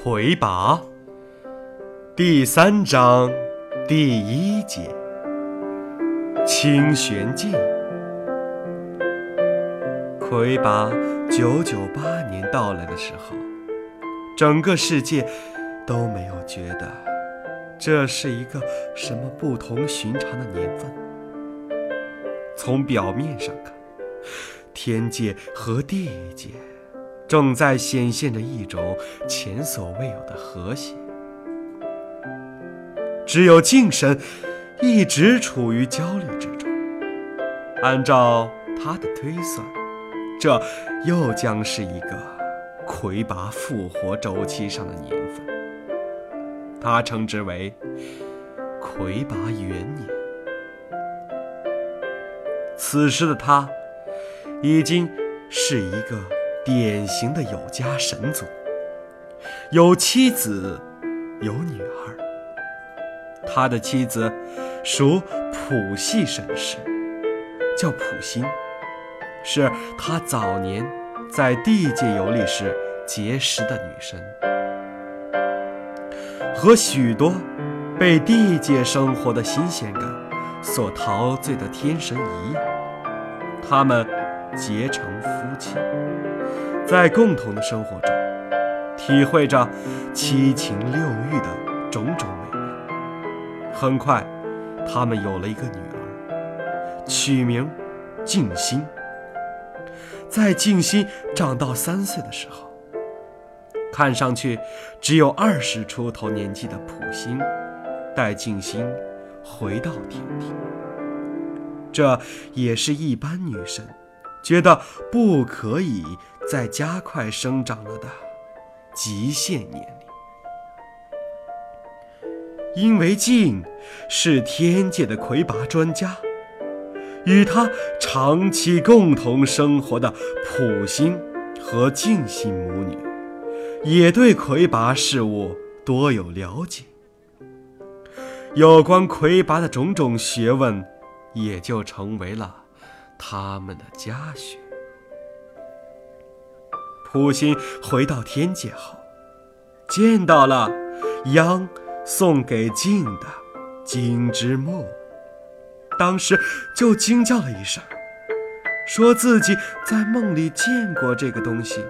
魁拔第三章第一节：清玄镜。魁拔九九八年到来的时候，整个世界都没有觉得这是一个什么不同寻常的年份。从表面上看，天界和地界。正在显现着一种前所未有的和谐。只有净神一直处于焦虑之中。按照他的推算，这又将是一个魁拔复活周期上的年份。他称之为魁拔元年。此时的他，已经是一个。典型的有家神族，有妻子，有女儿。他的妻子属普系神氏，叫普心，是他早年在地界游历时结识的女神。和许多被地界生活的新鲜感所陶醉的天神一样，他们结成夫妻。在共同的生活中，体会着七情六欲的种种美妙。很快，他们有了一个女儿，取名静心。在静心长到三岁的时候，看上去只有二十出头年纪的普心，带静心回到天庭。这也是一般女神觉得不可以。在加快生长了的极限年龄，因为静是天界的魁拔专家，与他长期共同生活的普星和静心母女，也对魁拔事物多有了解，有关魁拔的种种学问，也就成为了他们的家学。普心回到天界后，见到了央送给静的金之木，当时就惊叫了一声，说自己在梦里见过这个东西，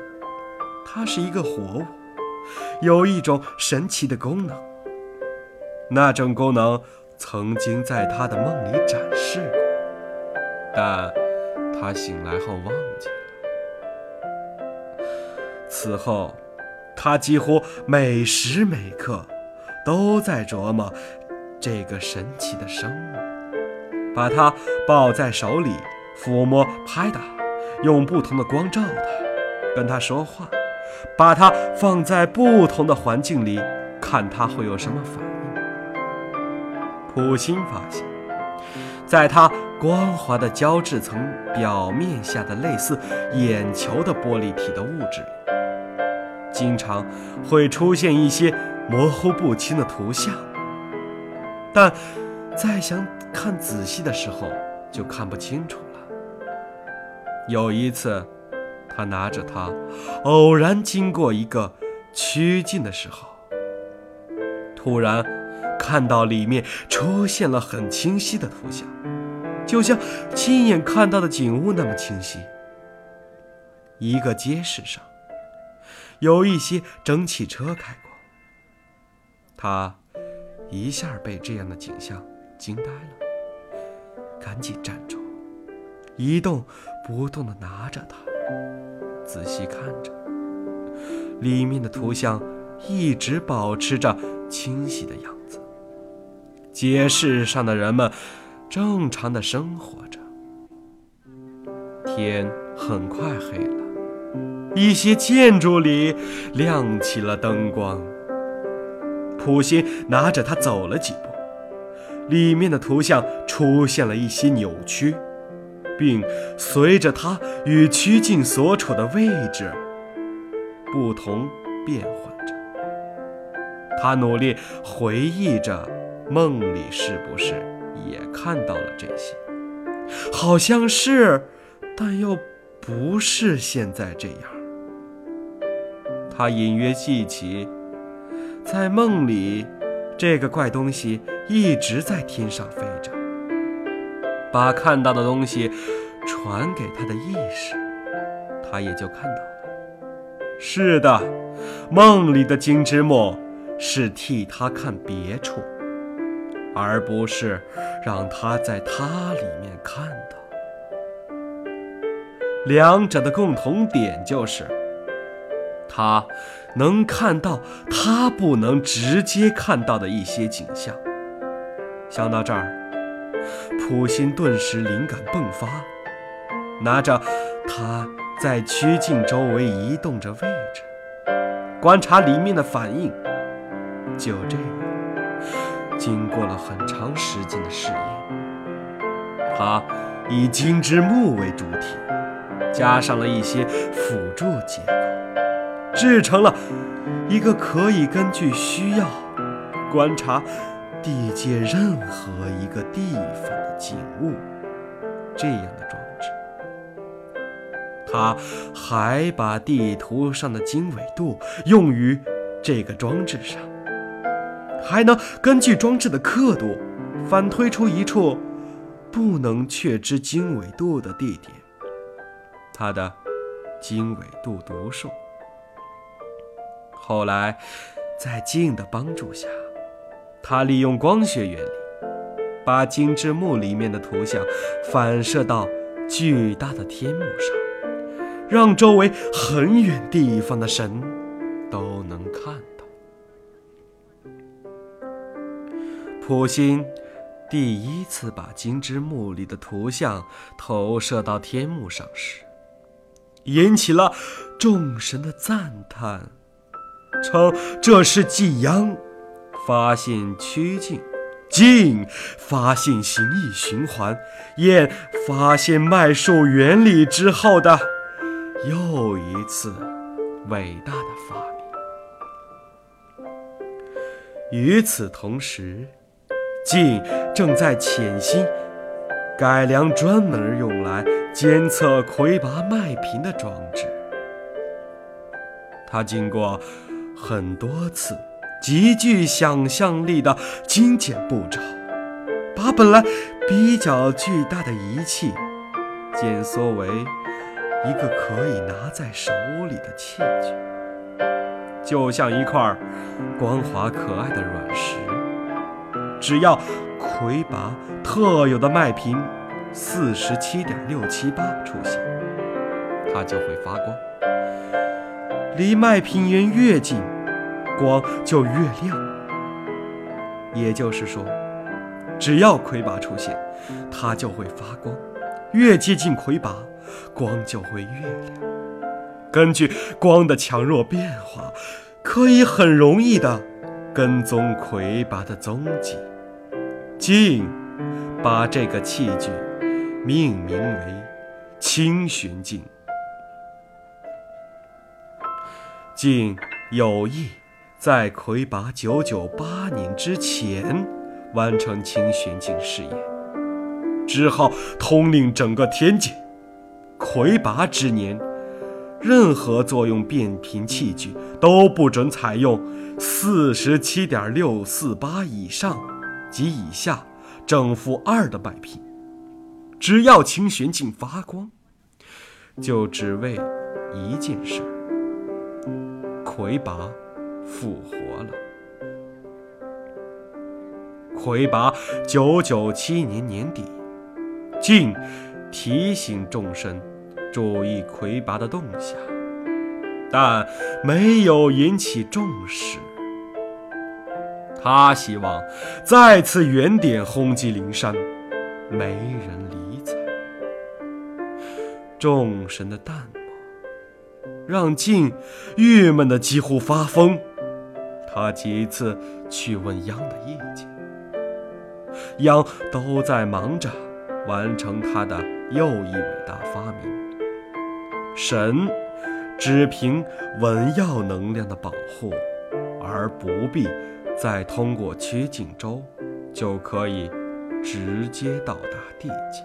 它是一个活物，有一种神奇的功能。那种功能曾经在他的梦里展示过，但他醒来后忘记了。此后，他几乎每时每刻都在琢磨这个神奇的生物，把它抱在手里，抚摸、拍打，用不同的光照它，跟它说话，把它放在不同的环境里，看它会有什么反应。普心发现，在它光滑的胶质层表面下的类似眼球的玻璃体的物质里。经常会出现一些模糊不清的图像，但再想看仔细的时候就看不清楚了。有一次，他拿着它，偶然经过一个曲径的时候，突然看到里面出现了很清晰的图像，就像亲眼看到的景物那么清晰。一个街市上。有一些蒸汽车开过，他一下被这样的景象惊呆了，赶紧站住，一动不动地拿着它，仔细看着，里面的图像一直保持着清晰的样子。街市上的人们正常的生活着，天很快黑了。一些建筑里亮起了灯光。普心拿着它走了几步，里面的图像出现了一些扭曲，并随着它与曲径所处的位置不同变换着。他努力回忆着，梦里是不是也看到了这些？好像是，但又不是现在这样。他隐约记起，在梦里，这个怪东西一直在天上飞着，把看到的东西传给他的意识，他也就看到了。是的，梦里的金枝木是替他看别处，而不是让他在它里面看到。两者的共同点就是，他能看到他不能直接看到的一些景象。想到这儿，普心顿时灵感迸发，拿着他。在曲径周围移动着位置，观察里面的反应。就这样，经过了很长时间的试验，他以金枝木为主体，加上了一些辅助结构，制成了一个可以根据需要观察地界任何一个地方的景物这样的装置。他还把地图上的经纬度用于这个装置上，还能根据装置的刻度反推出一处不能确知经纬度的地点，它的经纬度读数。后来，在镜的帮助下，他利用光学原理，把金之木里面的图像反射到巨大的天幕上。让周围很远地方的神都能看到。普星第一次把金之木里的图像投射到天幕上时，引起了众神的赞叹，称这是季阳发现曲径，静发现形意循环，燕发现脉数原理之后的。又一次伟大的发明。与此同时，晋正在潜心改良专门用来监测魁拔麦频的装置。他经过很多次极具想象力的精简步骤，把本来比较巨大的仪器减缩为。一个可以拿在手里的器具，就像一块光滑可爱的软石。只要魁拔特有的麦频四十七点六七八出现，它就会发光。离麦平原越近，光就越亮。也就是说，只要魁拔出现，它就会发光。越接近魁拔。光就会越亮。根据光的强弱变化，可以很容易的跟踪魁拔的踪迹。镜把这个器具命名为“清寻镜”。竟有意在魁拔九九八年之前完成清玄镜试验，之后统领整个天界。魁拔之年，任何作用变频器具都不准采用四十七点六四八以上及以下正负二的摆频。只要清玄镜发光，就只为一件事：魁拔复活了。魁拔九九七年年底，晋。提醒众生注意魁拔的动向，但没有引起重视。他希望再次原点轰击灵山，没人理睬。众神的淡漠让静郁闷的几乎发疯。他几次去问央的意见，央都在忙着完成他的。又一伟大发明，神只凭文耀能量的保护，而不必再通过曲靖州，就可以直接到达地界。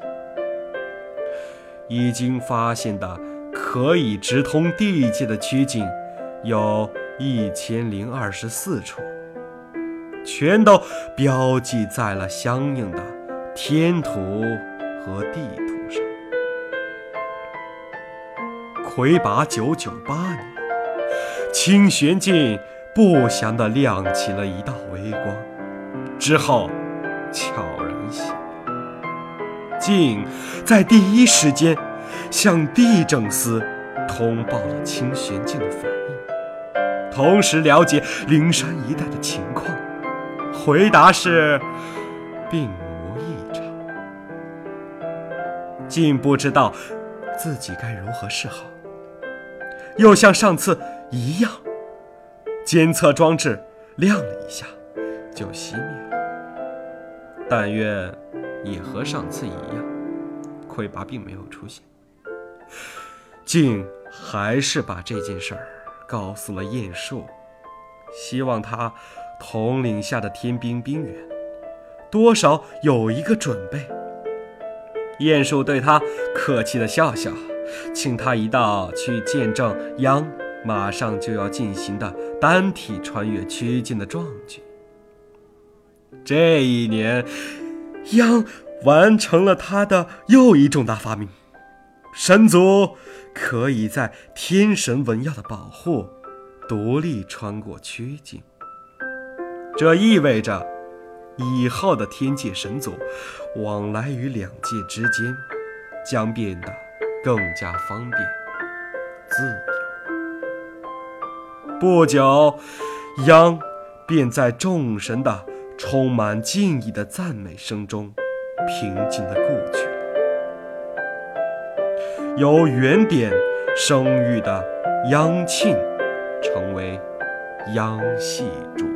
已经发现的可以直通地界的曲径有一千零二十四处，全都标记在了相应的天图和地图上。魁拔九九八年，清玄镜不祥地亮起了一道微光，之后悄然熄灭。镜在第一时间向地政司通报了清玄镜的反应，同时了解灵山一带的情况。回答是，并无异常。竟不知道自己该如何是好。又像上次一样，监测装置亮了一下，就熄灭了。但愿也和上次一样，魁拔并没有出现。竟还是把这件事儿告诉了晏殊，希望他统领下的天兵兵员多少有一个准备。晏殊对他客气的笑笑。请他一道去见证央马上就要进行的单体穿越曲径的壮举。这一年，央完成了他的又一重大发明：神族可以在天神文耀的保护，独立穿过曲径。这意味着，以后的天界神族往来于两界之间，将变得。更加方便、自由。不久，央便在众神的充满敬意的赞美声中，平静地故去了。由原点生育的央庆，成为央系主。